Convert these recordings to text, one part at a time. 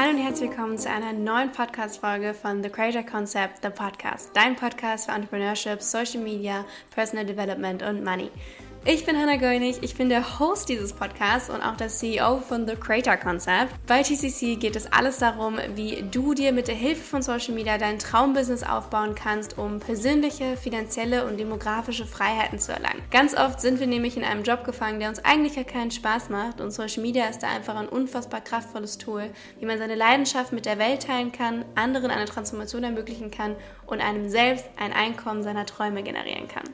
Hallo und herzlich willkommen zu einer neuen Podcast-Folge von The Creator Concept, The Podcast, dein Podcast für Entrepreneurship, Social Media, Personal Development und Money. Ich bin Hannah Goenig, ich bin der Host dieses Podcasts und auch der CEO von The Creator Concept. Bei TCC geht es alles darum, wie du dir mit der Hilfe von Social Media dein Traumbusiness aufbauen kannst, um persönliche, finanzielle und demografische Freiheiten zu erlangen. Ganz oft sind wir nämlich in einem Job gefangen, der uns eigentlich ja keinen Spaß macht und Social Media ist da einfach ein unfassbar kraftvolles Tool, wie man seine Leidenschaft mit der Welt teilen kann, anderen eine Transformation ermöglichen kann und einem selbst ein Einkommen seiner Träume generieren kann.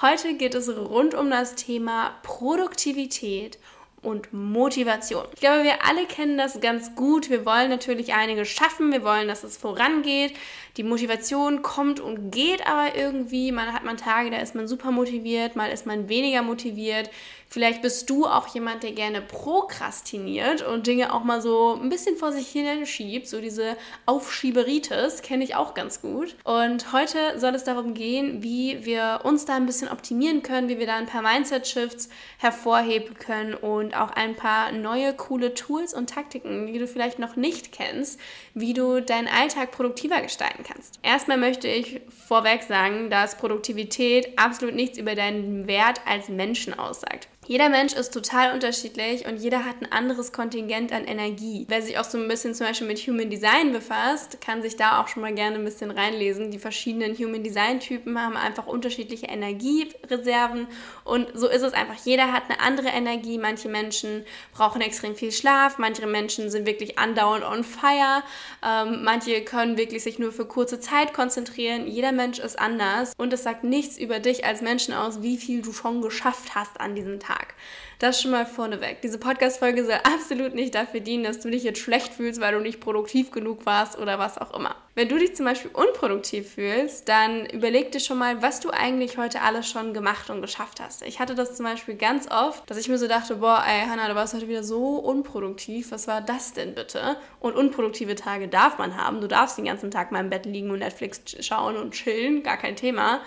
Heute geht es rund um das Thema Produktivität und Motivation. Ich glaube, wir alle kennen das ganz gut. Wir wollen natürlich einiges schaffen, wir wollen, dass es vorangeht. Die Motivation kommt und geht aber irgendwie. Man hat man Tage, da ist man super motiviert, mal ist man weniger motiviert. Vielleicht bist du auch jemand, der gerne prokrastiniert und Dinge auch mal so ein bisschen vor sich hin schiebt. So diese Aufschieberitis kenne ich auch ganz gut. Und heute soll es darum gehen, wie wir uns da ein bisschen optimieren können, wie wir da ein paar Mindset-Shifts hervorheben können und auch ein paar neue coole Tools und Taktiken, die du vielleicht noch nicht kennst, wie du deinen Alltag produktiver gestalten kannst. Erstmal möchte ich vorweg sagen, dass Produktivität absolut nichts über deinen Wert als Menschen aussagt. Jeder Mensch ist total unterschiedlich und jeder hat ein anderes Kontingent an Energie. Wer sich auch so ein bisschen zum Beispiel mit Human Design befasst, kann sich da auch schon mal gerne ein bisschen reinlesen. Die verschiedenen Human Design Typen haben einfach unterschiedliche Energiereserven und so ist es einfach. Jeder hat eine andere Energie. Manche Menschen brauchen extrem viel Schlaf, manche Menschen sind wirklich andauernd on fire, ähm, manche können wirklich sich nur für kurze Zeit konzentrieren. Jeder Mensch ist anders und es sagt nichts über dich als Menschen aus, wie viel du schon geschafft hast an diesem Tag. Tag. Das schon mal vorneweg. Diese Podcast-Folge soll absolut nicht dafür dienen, dass du dich jetzt schlecht fühlst, weil du nicht produktiv genug warst oder was auch immer. Wenn du dich zum Beispiel unproduktiv fühlst, dann überleg dir schon mal, was du eigentlich heute alles schon gemacht und geschafft hast. Ich hatte das zum Beispiel ganz oft, dass ich mir so dachte, boah, ey, Hannah, du warst heute wieder so unproduktiv. Was war das denn bitte? Und unproduktive Tage darf man haben. Du darfst den ganzen Tag mal im Bett liegen und Netflix schauen und chillen, gar kein Thema.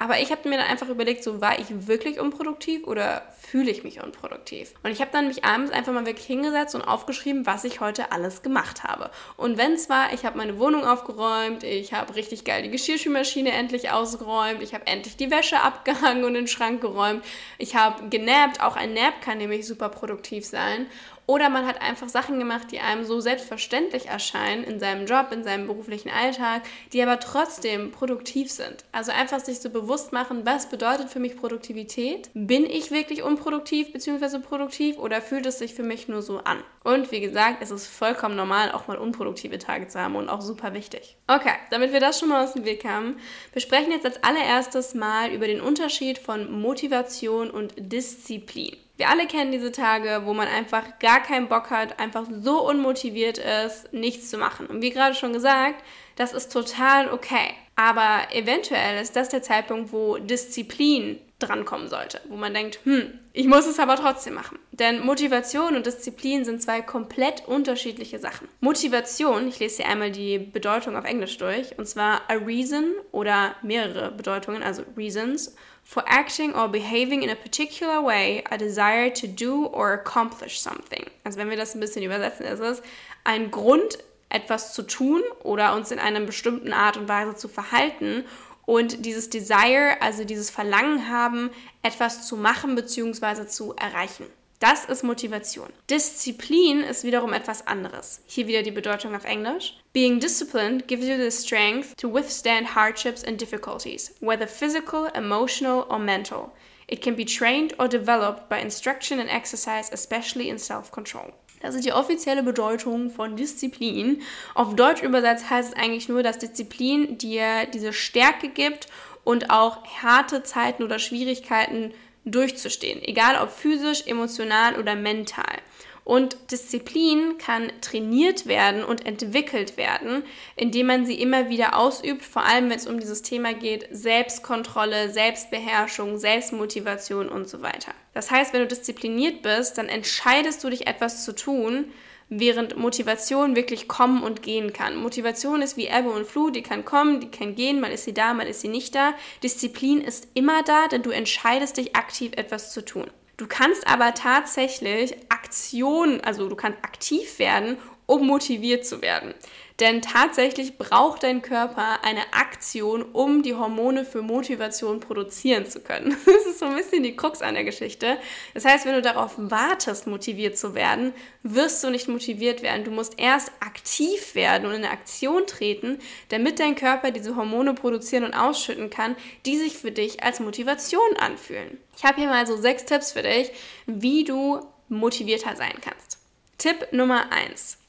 Aber ich habe mir dann einfach überlegt, so war ich wirklich unproduktiv oder fühle ich mich unproduktiv? Und ich habe dann mich abends einfach mal wirklich hingesetzt und aufgeschrieben, was ich heute alles gemacht habe. Und wenn es war, ich habe meine Wohnung aufgeräumt, ich habe richtig geil die Geschirrspülmaschine endlich ausgeräumt, ich habe endlich die Wäsche abgehangen und den Schrank geräumt, ich habe genappt, auch ein Nap kann nämlich super produktiv sein. Oder man hat einfach Sachen gemacht, die einem so selbstverständlich erscheinen in seinem Job, in seinem beruflichen Alltag, die aber trotzdem produktiv sind. Also einfach sich so bewusst machen, was bedeutet für mich Produktivität? Bin ich wirklich unproduktiv bzw. produktiv oder fühlt es sich für mich nur so an? Und wie gesagt, es ist vollkommen normal, auch mal unproduktive Tage zu haben und auch super wichtig. Okay, damit wir das schon mal aus dem Weg haben, besprechen jetzt als allererstes mal über den Unterschied von Motivation und Disziplin. Wir alle kennen diese Tage, wo man einfach gar keinen Bock hat, einfach so unmotiviert ist, nichts zu machen. Und wie gerade schon gesagt, das ist total okay. Aber eventuell ist das der Zeitpunkt, wo Disziplin drankommen sollte, wo man denkt, hm, ich muss es aber trotzdem machen. Denn Motivation und Disziplin sind zwei komplett unterschiedliche Sachen. Motivation, ich lese hier einmal die Bedeutung auf Englisch durch, und zwar a reason oder mehrere Bedeutungen, also reasons, for acting or behaving in a particular way, a desire to do or accomplish something. Also wenn wir das ein bisschen übersetzen, ist es ein Grund, etwas zu tun oder uns in einer bestimmten Art und Weise zu verhalten und dieses Desire, also dieses Verlangen haben, etwas zu machen bzw. zu erreichen. Das ist Motivation. Disziplin ist wiederum etwas anderes. Hier wieder die Bedeutung auf Englisch. Being disciplined gives you the strength to withstand hardships and difficulties, whether physical, emotional, or mental. It can be trained or developed by instruction and exercise, especially in self-control. Das ist die offizielle Bedeutung von Disziplin. Auf Deutsch übersetzt heißt es eigentlich nur, dass Disziplin dir diese Stärke gibt und auch harte Zeiten oder Schwierigkeiten durchzustehen, egal ob physisch, emotional oder mental. Und Disziplin kann trainiert werden und entwickelt werden, indem man sie immer wieder ausübt, vor allem wenn es um dieses Thema geht, Selbstkontrolle, Selbstbeherrschung, Selbstmotivation und so weiter. Das heißt, wenn du diszipliniert bist, dann entscheidest du dich etwas zu tun, während Motivation wirklich kommen und gehen kann. Motivation ist wie Ebbe und Flut, die kann kommen, die kann gehen, mal ist sie da, mal ist sie nicht da. Disziplin ist immer da, denn du entscheidest dich aktiv etwas zu tun. Du kannst aber tatsächlich Aktion, also du kannst aktiv werden, um motiviert zu werden. Denn tatsächlich braucht dein Körper eine Aktion, um die Hormone für Motivation produzieren zu können. Das ist so ein bisschen die Krux an der Geschichte. Das heißt, wenn du darauf wartest, motiviert zu werden, wirst du nicht motiviert werden. Du musst erst aktiv werden und in eine Aktion treten, damit dein Körper diese Hormone produzieren und ausschütten kann, die sich für dich als Motivation anfühlen. Ich habe hier mal so sechs Tipps für dich, wie du motivierter sein kannst. Tipp Nummer eins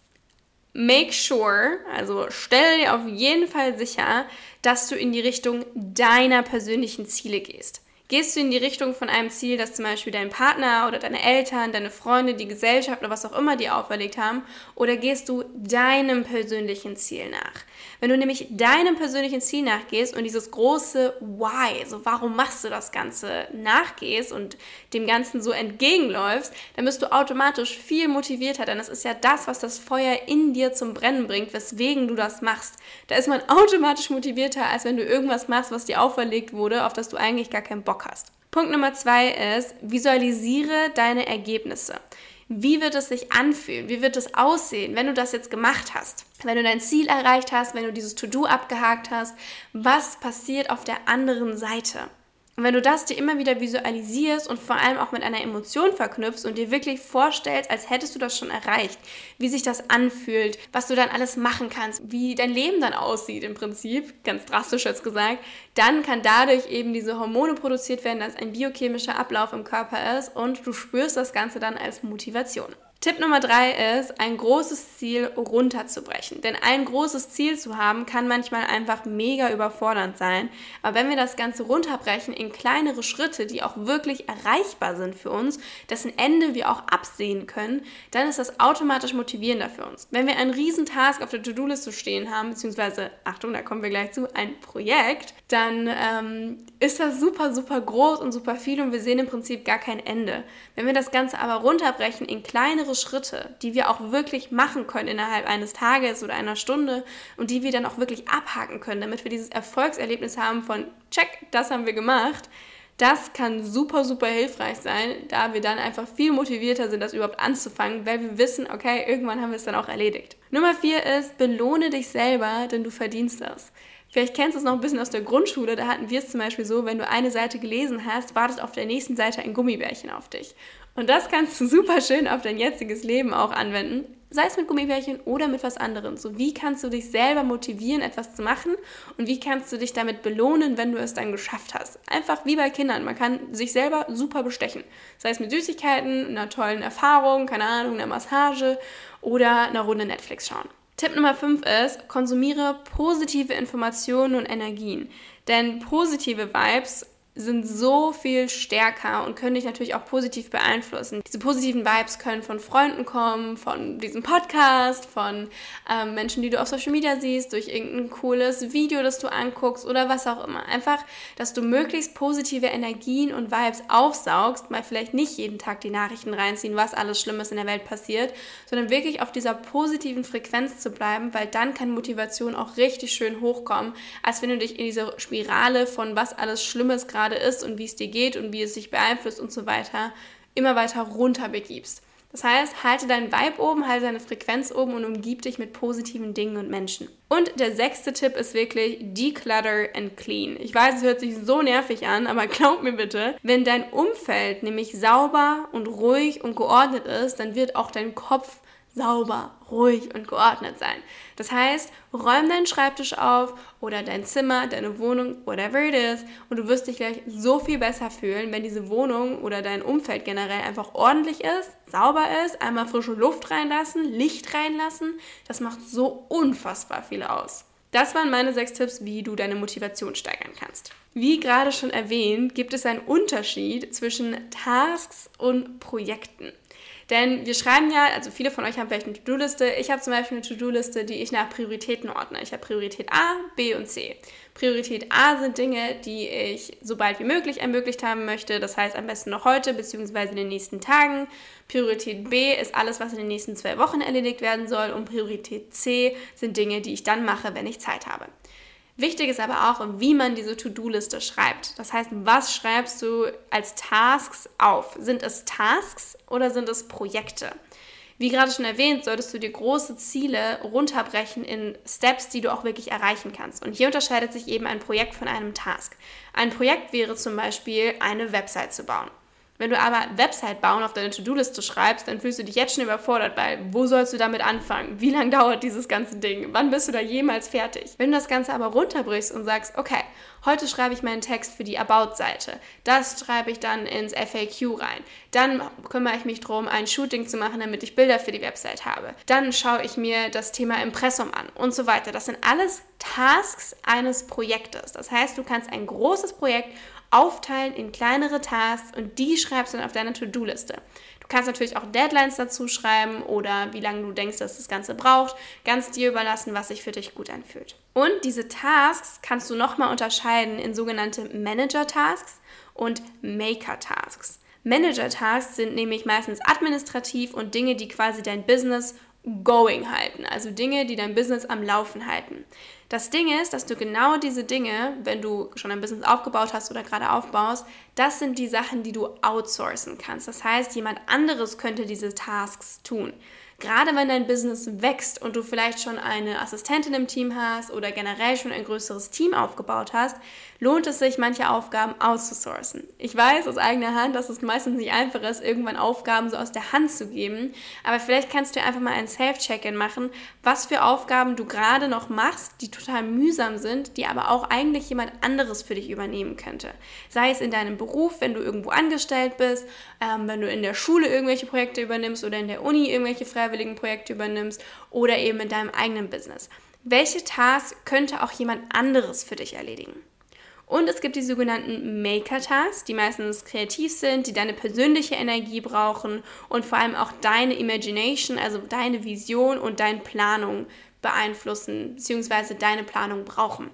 make sure, also stelle dir auf jeden Fall sicher, dass du in die Richtung deiner persönlichen Ziele gehst. Gehst du in die Richtung von einem Ziel, das zum Beispiel dein Partner oder deine Eltern, deine Freunde, die Gesellschaft oder was auch immer dir auferlegt haben? Oder gehst du deinem persönlichen Ziel nach? Wenn du nämlich deinem persönlichen Ziel nachgehst und dieses große Why, so warum machst du das Ganze, nachgehst und dem Ganzen so entgegenläufst, dann bist du automatisch viel motivierter, denn es ist ja das, was das Feuer in dir zum Brennen bringt, weswegen du das machst. Da ist man automatisch motivierter, als wenn du irgendwas machst, was dir auferlegt wurde, auf das du eigentlich gar keinen Bock hast. Punkt Nummer zwei ist, visualisiere deine Ergebnisse. Wie wird es sich anfühlen? Wie wird es aussehen, wenn du das jetzt gemacht hast? Wenn du dein Ziel erreicht hast, wenn du dieses To-Do abgehakt hast, was passiert auf der anderen Seite? Und wenn du das dir immer wieder visualisierst und vor allem auch mit einer Emotion verknüpfst und dir wirklich vorstellst, als hättest du das schon erreicht, wie sich das anfühlt, was du dann alles machen kannst, wie dein Leben dann aussieht im Prinzip, ganz drastisch jetzt gesagt, dann kann dadurch eben diese Hormone produziert werden, dass ein biochemischer Ablauf im Körper ist und du spürst das Ganze dann als Motivation. Tipp Nummer drei ist, ein großes Ziel runterzubrechen. Denn ein großes Ziel zu haben, kann manchmal einfach mega überfordernd sein. Aber wenn wir das Ganze runterbrechen in kleinere Schritte, die auch wirklich erreichbar sind für uns, dessen Ende wir auch absehen können, dann ist das automatisch motivierender für uns. Wenn wir einen riesen Task auf der To-Do-Liste stehen haben, beziehungsweise, Achtung, da kommen wir gleich zu, ein Projekt, dann ähm, ist das super, super groß und super viel und wir sehen im Prinzip gar kein Ende. Wenn wir das Ganze aber runterbrechen in kleinere kleinere Schritte, die wir auch wirklich machen können innerhalb eines Tages oder einer Stunde und die wir dann auch wirklich abhaken können, damit wir dieses Erfolgserlebnis haben von, check, das haben wir gemacht. Das kann super, super hilfreich sein, da wir dann einfach viel motivierter sind, das überhaupt anzufangen, weil wir wissen, okay, irgendwann haben wir es dann auch erledigt. Nummer vier ist, belohne dich selber, denn du verdienst das. Vielleicht kennst du es noch ein bisschen aus der Grundschule, da hatten wir es zum Beispiel so, wenn du eine Seite gelesen hast, wartet auf der nächsten Seite ein Gummibärchen auf dich. Und das kannst du super schön auf dein jetziges Leben auch anwenden. Sei es mit Gummibärchen oder mit was anderem. So, wie kannst du dich selber motivieren, etwas zu machen? Und wie kannst du dich damit belohnen, wenn du es dann geschafft hast? Einfach wie bei Kindern. Man kann sich selber super bestechen. Sei es mit Süßigkeiten, einer tollen Erfahrung, keine Ahnung, einer Massage oder einer Runde Netflix schauen. Tipp Nummer 5 ist, konsumiere positive Informationen und Energien. Denn positive Vibes sind so viel stärker und können dich natürlich auch positiv beeinflussen. Diese positiven Vibes können von Freunden kommen, von diesem Podcast, von ähm, Menschen, die du auf Social Media siehst, durch irgendein cooles Video, das du anguckst oder was auch immer. Einfach, dass du möglichst positive Energien und Vibes aufsaugst, mal vielleicht nicht jeden Tag die Nachrichten reinziehen, was alles Schlimmes in der Welt passiert, sondern wirklich auf dieser positiven Frequenz zu bleiben, weil dann kann Motivation auch richtig schön hochkommen, als wenn du dich in diese Spirale von was alles Schlimmes gerade gerade ist und wie es dir geht und wie es sich beeinflusst und so weiter, immer weiter runter begibst. Das heißt, halte deinen Vibe oben, halte deine Frequenz oben und umgib dich mit positiven Dingen und Menschen. Und der sechste Tipp ist wirklich Declutter and Clean. Ich weiß, es hört sich so nervig an, aber glaub mir bitte, wenn dein Umfeld nämlich sauber und ruhig und geordnet ist, dann wird auch dein Kopf sauber, ruhig und geordnet sein. Das heißt, räum deinen Schreibtisch auf oder dein Zimmer, deine Wohnung, whatever it is, und du wirst dich gleich so viel besser fühlen, wenn diese Wohnung oder dein Umfeld generell einfach ordentlich ist, sauber ist, einmal frische Luft reinlassen, Licht reinlassen. Das macht so unfassbar viel aus. Das waren meine sechs Tipps, wie du deine Motivation steigern kannst. Wie gerade schon erwähnt, gibt es einen Unterschied zwischen Tasks und Projekten. Denn wir schreiben ja, also viele von euch haben vielleicht eine To-Do-Liste. Ich habe zum Beispiel eine To-Do-Liste, die ich nach Prioritäten ordne. Ich habe Priorität A, B und C. Priorität A sind Dinge, die ich so bald wie möglich ermöglicht haben möchte. Das heißt am besten noch heute bzw. in den nächsten Tagen. Priorität B ist alles, was in den nächsten zwei Wochen erledigt werden soll. Und Priorität C sind Dinge, die ich dann mache, wenn ich Zeit habe. Wichtig ist aber auch, wie man diese To-Do-Liste schreibt. Das heißt, was schreibst du als Tasks auf? Sind es Tasks oder sind es Projekte? Wie gerade schon erwähnt, solltest du dir große Ziele runterbrechen in Steps, die du auch wirklich erreichen kannst. Und hier unterscheidet sich eben ein Projekt von einem Task. Ein Projekt wäre zum Beispiel, eine Website zu bauen. Wenn du aber Website bauen auf deine To-Do-Liste schreibst, dann fühlst du dich jetzt schon überfordert, weil wo sollst du damit anfangen? Wie lange dauert dieses ganze Ding? Wann bist du da jemals fertig? Wenn du das Ganze aber runterbrichst und sagst, okay, heute schreibe ich meinen Text für die About-Seite, das schreibe ich dann ins FAQ rein, dann kümmere ich mich darum, ein Shooting zu machen, damit ich Bilder für die Website habe, dann schaue ich mir das Thema Impressum an und so weiter. Das sind alles Tasks eines Projektes. Das heißt, du kannst ein großes Projekt aufteilen in kleinere Tasks und die schreibst du dann auf deine To-Do-Liste. Du kannst natürlich auch Deadlines dazu schreiben oder wie lange du denkst, dass das Ganze braucht. Ganz dir überlassen, was sich für dich gut anfühlt. Und diese Tasks kannst du nochmal unterscheiden in sogenannte Manager-Tasks und Maker-Tasks. Manager-Tasks sind nämlich meistens administrativ und Dinge, die quasi dein Business going halten, also Dinge, die dein Business am Laufen halten. Das Ding ist, dass du genau diese Dinge, wenn du schon ein Business aufgebaut hast oder gerade aufbaust, das sind die Sachen, die du outsourcen kannst. Das heißt, jemand anderes könnte diese Tasks tun. Gerade wenn dein Business wächst und du vielleicht schon eine Assistentin im Team hast oder generell schon ein größeres Team aufgebaut hast, lohnt es sich, manche Aufgaben auszusourcen. Ich weiß aus eigener Hand, dass es meistens nicht einfach ist, irgendwann Aufgaben so aus der Hand zu geben, aber vielleicht kannst du einfach mal ein Self-Check-In machen, was für Aufgaben du gerade noch machst, die total mühsam sind, die aber auch eigentlich jemand anderes für dich übernehmen könnte. Sei es in deinem Beruf, wenn du irgendwo angestellt bist, ähm, wenn du in der Schule irgendwelche Projekte übernimmst oder in der Uni irgendwelche freiwilligen Projekte übernimmst oder eben in deinem eigenen Business. Welche Tasks könnte auch jemand anderes für dich erledigen? Und es gibt die sogenannten Maker-Tasks, die meistens kreativ sind, die deine persönliche Energie brauchen und vor allem auch deine Imagination, also deine Vision und deine Planung beeinflussen, beziehungsweise deine Planung brauchen.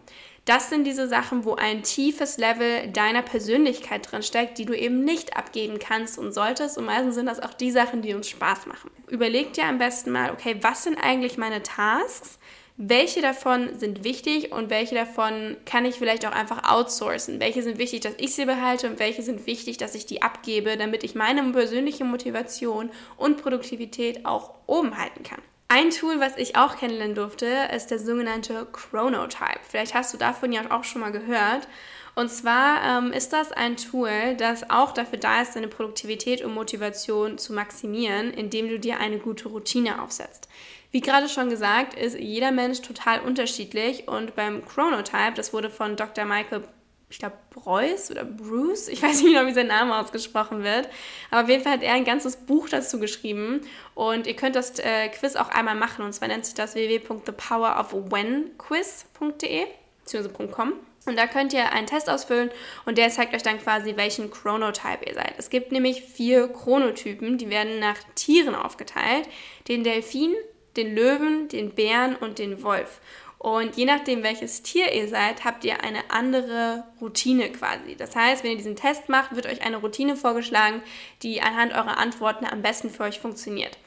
Das sind diese Sachen, wo ein tiefes Level deiner Persönlichkeit drin steckt, die du eben nicht abgeben kannst und solltest. Und meistens sind das auch die Sachen, die uns Spaß machen. Überleg dir am besten mal, okay, was sind eigentlich meine Tasks? Welche davon sind wichtig und welche davon kann ich vielleicht auch einfach outsourcen. Welche sind wichtig, dass ich sie behalte und welche sind wichtig, dass ich die abgebe, damit ich meine persönliche Motivation und Produktivität auch oben halten kann. Ein Tool, was ich auch kennenlernen durfte, ist der sogenannte Chronotype. Vielleicht hast du davon ja auch schon mal gehört. Und zwar ähm, ist das ein Tool, das auch dafür da ist, deine Produktivität und Motivation zu maximieren, indem du dir eine gute Routine aufsetzt. Wie gerade schon gesagt, ist jeder Mensch total unterschiedlich und beim Chronotype, das wurde von Dr. Michael, ich glaube, Preuß oder Bruce, ich weiß nicht genau, wie sein Name ausgesprochen wird, aber auf jeden Fall hat er ein ganzes Buch dazu geschrieben und ihr könnt das äh, Quiz auch einmal machen und zwar nennt sich das www.thepowerofwhenquiz.de bzw.com. Und da könnt ihr einen Test ausfüllen und der zeigt euch dann quasi, welchen Chronotype ihr seid. Es gibt nämlich vier Chronotypen, die werden nach Tieren aufgeteilt. Den Delfin, den Löwen, den Bären und den Wolf. Und je nachdem, welches Tier ihr seid, habt ihr eine andere Routine quasi. Das heißt, wenn ihr diesen Test macht, wird euch eine Routine vorgeschlagen, die anhand eurer Antworten am besten für euch funktioniert.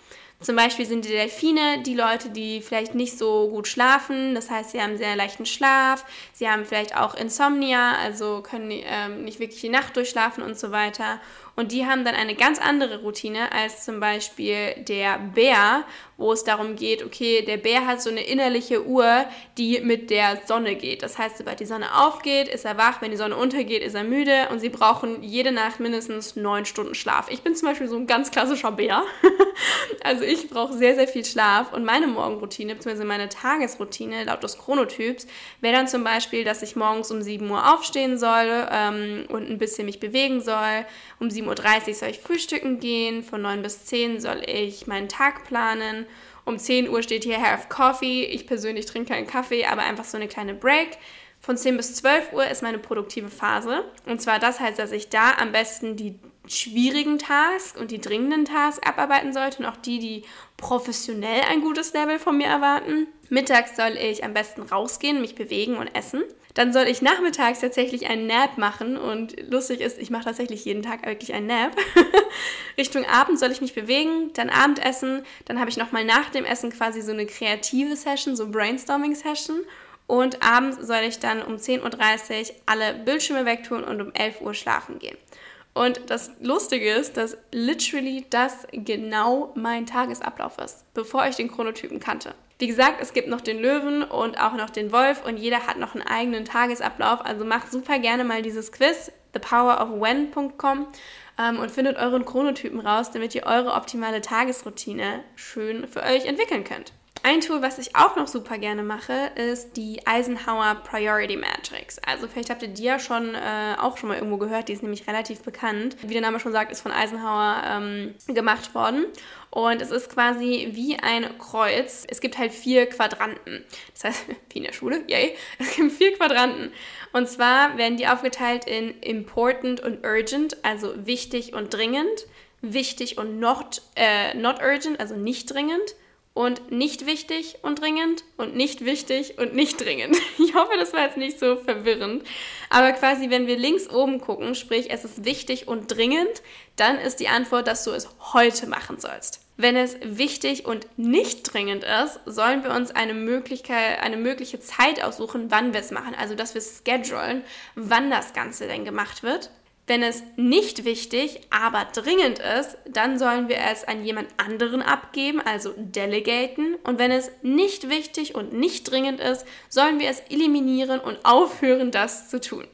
Zum Beispiel sind die Delfine die Leute, die vielleicht nicht so gut schlafen. Das heißt, sie haben sehr leichten Schlaf. Sie haben vielleicht auch Insomnia, also können ähm, nicht wirklich die Nacht durchschlafen und so weiter. Und die haben dann eine ganz andere Routine als zum Beispiel der Bär, wo es darum geht, okay, der Bär hat so eine innerliche Uhr, die mit der Sonne geht. Das heißt, sobald die Sonne aufgeht, ist er wach, wenn die Sonne untergeht, ist er müde und sie brauchen jede Nacht mindestens neun Stunden Schlaf. Ich bin zum Beispiel so ein ganz klassischer Bär. also ich brauche sehr, sehr viel Schlaf und meine Morgenroutine, beziehungsweise meine Tagesroutine laut des Chronotyps, wäre dann zum Beispiel, dass ich morgens um 7 Uhr aufstehen soll ähm, und ein bisschen mich bewegen soll. Um 7 7.30 Uhr soll ich frühstücken gehen, von 9 bis 10 soll ich meinen Tag planen. Um 10 Uhr steht hier Have Coffee. Ich persönlich trinke keinen Kaffee, aber einfach so eine kleine Break. Von 10 bis 12 Uhr ist meine produktive Phase. Und zwar das heißt, dass ich da am besten die schwierigen Tasks und die dringenden Tasks abarbeiten sollte und auch die, die professionell ein gutes Level von mir erwarten. Mittags soll ich am besten rausgehen, mich bewegen und essen. Dann soll ich nachmittags tatsächlich einen Nap machen und lustig ist, ich mache tatsächlich jeden Tag wirklich einen Nap. Richtung Abend soll ich mich bewegen, dann Abendessen, dann habe ich nochmal nach dem Essen quasi so eine kreative Session, so Brainstorming-Session Und abends soll ich dann um 10.30 Uhr alle Bildschirme wegtun und um 11 Uhr schlafen gehen. Und das Lustige ist, dass literally das genau mein Tagesablauf ist, bevor ich den Chronotypen kannte. Wie gesagt, es gibt noch den Löwen und auch noch den Wolf und jeder hat noch einen eigenen Tagesablauf. Also macht super gerne mal dieses Quiz, thepowerofwhen.com ähm, und findet euren Chronotypen raus, damit ihr eure optimale Tagesroutine schön für euch entwickeln könnt. Ein Tool, was ich auch noch super gerne mache, ist die Eisenhower Priority Matrix. Also vielleicht habt ihr die ja schon äh, auch schon mal irgendwo gehört, die ist nämlich relativ bekannt. Wie der Name schon sagt, ist von Eisenhower ähm, gemacht worden. Und es ist quasi wie ein Kreuz. Es gibt halt vier Quadranten. Das heißt, wie in der Schule, yay. Es gibt vier Quadranten. Und zwar werden die aufgeteilt in important und urgent, also wichtig und dringend, wichtig und not, äh, not urgent, also nicht dringend und nicht wichtig und dringend und nicht wichtig und nicht dringend. Ich hoffe, das war jetzt nicht so verwirrend. Aber quasi, wenn wir links oben gucken, sprich es ist wichtig und dringend, dann ist die Antwort, dass du es heute machen sollst. Wenn es wichtig und nicht dringend ist, sollen wir uns eine Möglichkeit, eine mögliche Zeit aussuchen, wann wir es machen. Also, dass wir schedulen, wann das Ganze denn gemacht wird. Wenn es nicht wichtig, aber dringend ist, dann sollen wir es an jemand anderen abgeben, also delegaten. Und wenn es nicht wichtig und nicht dringend ist, sollen wir es eliminieren und aufhören, das zu tun.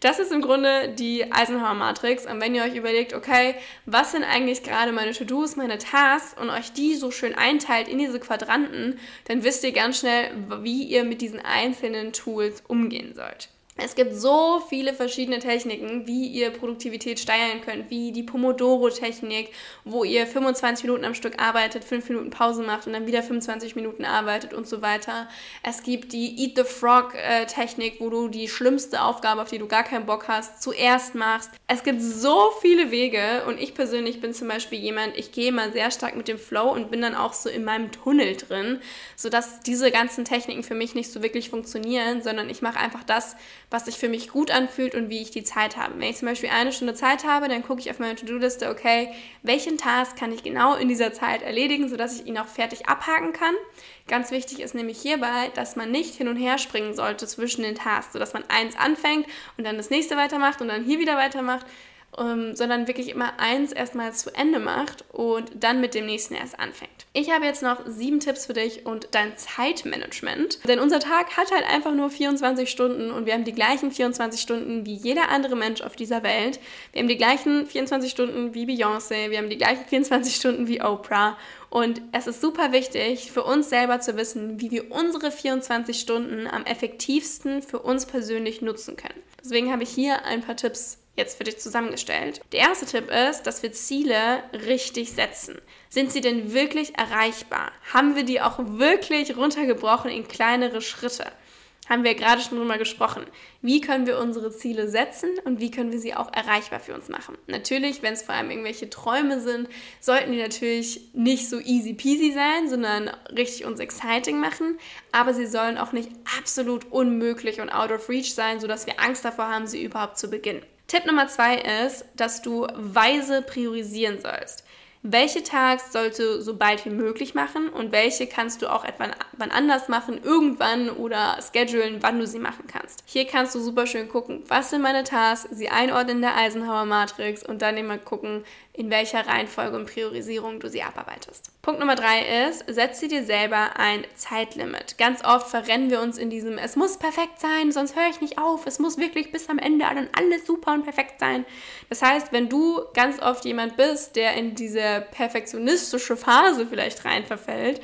Das ist im Grunde die Eisenhower-Matrix. Und wenn ihr euch überlegt, okay, was sind eigentlich gerade meine To-Dos, meine Tasks und euch die so schön einteilt in diese Quadranten, dann wisst ihr ganz schnell, wie ihr mit diesen einzelnen Tools umgehen sollt. Es gibt so viele verschiedene Techniken, wie ihr Produktivität steigern könnt, wie die Pomodoro-Technik, wo ihr 25 Minuten am Stück arbeitet, 5 Minuten Pause macht und dann wieder 25 Minuten arbeitet und so weiter. Es gibt die Eat the Frog-Technik, wo du die schlimmste Aufgabe, auf die du gar keinen Bock hast, zuerst machst. Es gibt so viele Wege und ich persönlich bin zum Beispiel jemand, ich gehe mal sehr stark mit dem Flow und bin dann auch so in meinem Tunnel drin, sodass diese ganzen Techniken für mich nicht so wirklich funktionieren, sondern ich mache einfach das, was sich für mich gut anfühlt und wie ich die Zeit habe. Wenn ich zum Beispiel eine Stunde Zeit habe, dann gucke ich auf meine To-Do-Liste, okay, welchen Task kann ich genau in dieser Zeit erledigen, sodass ich ihn auch fertig abhaken kann. Ganz wichtig ist nämlich hierbei, dass man nicht hin und her springen sollte zwischen den Tasks, sodass man eins anfängt und dann das nächste weitermacht und dann hier wieder weitermacht, ähm, sondern wirklich immer eins erstmal zu Ende macht und dann mit dem nächsten erst anfängt. Ich habe jetzt noch sieben Tipps für dich und dein Zeitmanagement. Denn unser Tag hat halt einfach nur 24 Stunden und wir haben die gleichen 24 Stunden wie jeder andere Mensch auf dieser Welt. Wir haben die gleichen 24 Stunden wie Beyoncé, wir haben die gleichen 24 Stunden wie Oprah. Und es ist super wichtig für uns selber zu wissen, wie wir unsere 24 Stunden am effektivsten für uns persönlich nutzen können. Deswegen habe ich hier ein paar Tipps jetzt für dich zusammengestellt. Der erste Tipp ist, dass wir Ziele richtig setzen. Sind sie denn wirklich erreichbar? Haben wir die auch wirklich runtergebrochen in kleinere Schritte? Haben wir gerade schon drüber gesprochen. Wie können wir unsere Ziele setzen und wie können wir sie auch erreichbar für uns machen? Natürlich, wenn es vor allem irgendwelche Träume sind, sollten die natürlich nicht so easy peasy sein, sondern richtig uns exciting machen. Aber sie sollen auch nicht absolut unmöglich und out of reach sein, sodass wir Angst davor haben, sie überhaupt zu beginnen. Tipp Nummer zwei ist, dass du weise priorisieren sollst. Welche Tags sollst du so bald wie möglich machen und welche kannst du auch wann anders machen, irgendwann oder schedulen, wann du sie machen kannst. Hier kannst du super schön gucken, was sind meine Tasks, sie einordnen in der Eisenhower Matrix und dann immer gucken, in welcher Reihenfolge und Priorisierung du sie abarbeitest. Punkt Nummer drei ist, setze dir selber ein Zeitlimit. Ganz oft verrennen wir uns in diesem, es muss perfekt sein, sonst höre ich nicht auf, es muss wirklich bis am Ende dann alles super und perfekt sein. Das heißt, wenn du ganz oft jemand bist, der in diese perfektionistische Phase vielleicht rein verfällt,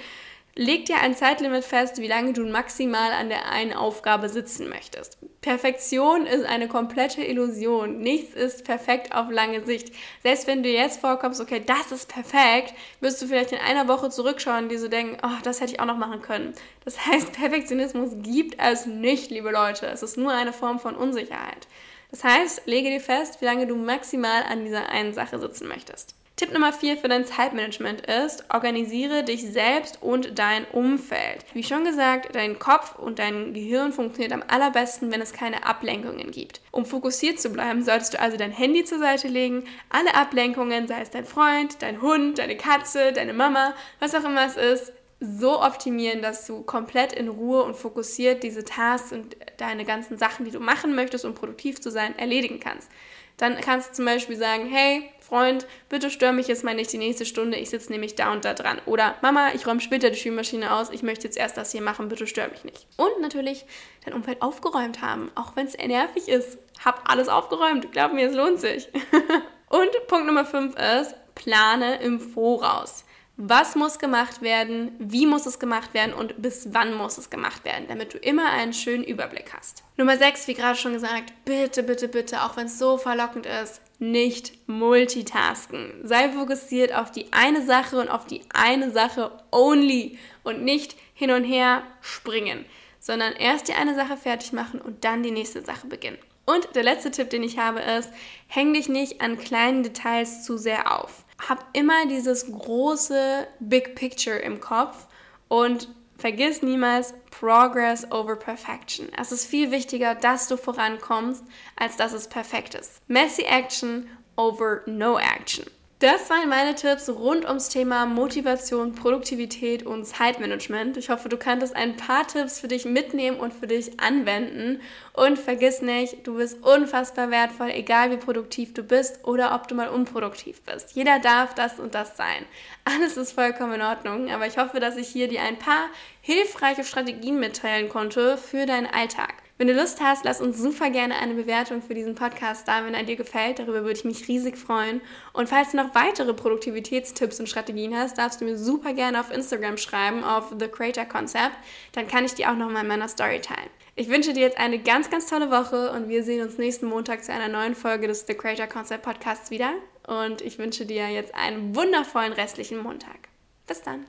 Leg dir ein Zeitlimit fest, wie lange du maximal an der einen Aufgabe sitzen möchtest. Perfektion ist eine komplette Illusion. Nichts ist perfekt auf lange Sicht. Selbst wenn du jetzt vorkommst, okay, das ist perfekt, wirst du vielleicht in einer Woche zurückschauen, die so denken, oh, das hätte ich auch noch machen können. Das heißt, Perfektionismus gibt es nicht, liebe Leute. Es ist nur eine Form von Unsicherheit. Das heißt, lege dir fest, wie lange du maximal an dieser einen Sache sitzen möchtest. Tipp Nummer 4 für dein Zeitmanagement ist, organisiere dich selbst und dein Umfeld. Wie schon gesagt, dein Kopf und dein Gehirn funktioniert am allerbesten, wenn es keine Ablenkungen gibt. Um fokussiert zu bleiben, solltest du also dein Handy zur Seite legen, alle Ablenkungen, sei es dein Freund, dein Hund, deine Katze, deine Mama, was auch immer es ist, so optimieren, dass du komplett in Ruhe und fokussiert diese Tasks und deine ganzen Sachen, die du machen möchtest, um produktiv zu sein, erledigen kannst. Dann kannst du zum Beispiel sagen, hey, Freund, bitte stör mich jetzt mal nicht die nächste Stunde, ich sitze nämlich da und da dran. Oder Mama, ich räume später die Spülmaschine aus, ich möchte jetzt erst das hier machen, bitte stör mich nicht. Und natürlich dein Umfeld aufgeräumt haben, auch wenn es nervig ist. Hab alles aufgeräumt, glaub mir, es lohnt sich. und Punkt Nummer 5 ist, plane im Voraus was muss gemacht werden, wie muss es gemacht werden und bis wann muss es gemacht werden, damit du immer einen schönen Überblick hast. Nummer 6, wie gerade schon gesagt, bitte, bitte, bitte, auch wenn es so verlockend ist, nicht multitasken. Sei fokussiert auf die eine Sache und auf die eine Sache only und nicht hin und her springen, sondern erst die eine Sache fertig machen und dann die nächste Sache beginnen. Und der letzte Tipp, den ich habe, ist, häng dich nicht an kleinen Details zu sehr auf hab immer dieses große Big Picture im Kopf und vergiss niemals Progress over Perfection. Es ist viel wichtiger, dass du vorankommst, als dass es perfekt ist. Messy Action over No Action. Das waren meine Tipps rund ums Thema Motivation, Produktivität und Zeitmanagement. Ich hoffe, du kanntest ein paar Tipps für dich mitnehmen und für dich anwenden. Und vergiss nicht, du bist unfassbar wertvoll, egal wie produktiv du bist oder ob du mal unproduktiv bist. Jeder darf das und das sein. Alles ist vollkommen in Ordnung, aber ich hoffe, dass ich hier dir ein paar hilfreiche Strategien mitteilen konnte für deinen Alltag. Wenn du Lust hast, lass uns super gerne eine Bewertung für diesen Podcast da, wenn er dir gefällt. Darüber würde ich mich riesig freuen. Und falls du noch weitere Produktivitätstipps und Strategien hast, darfst du mir super gerne auf Instagram schreiben, auf The Creator Concept. Dann kann ich die auch nochmal in meiner Story teilen. Ich wünsche dir jetzt eine ganz, ganz tolle Woche und wir sehen uns nächsten Montag zu einer neuen Folge des The Creator Concept Podcasts wieder. Und ich wünsche dir jetzt einen wundervollen restlichen Montag. Bis dann.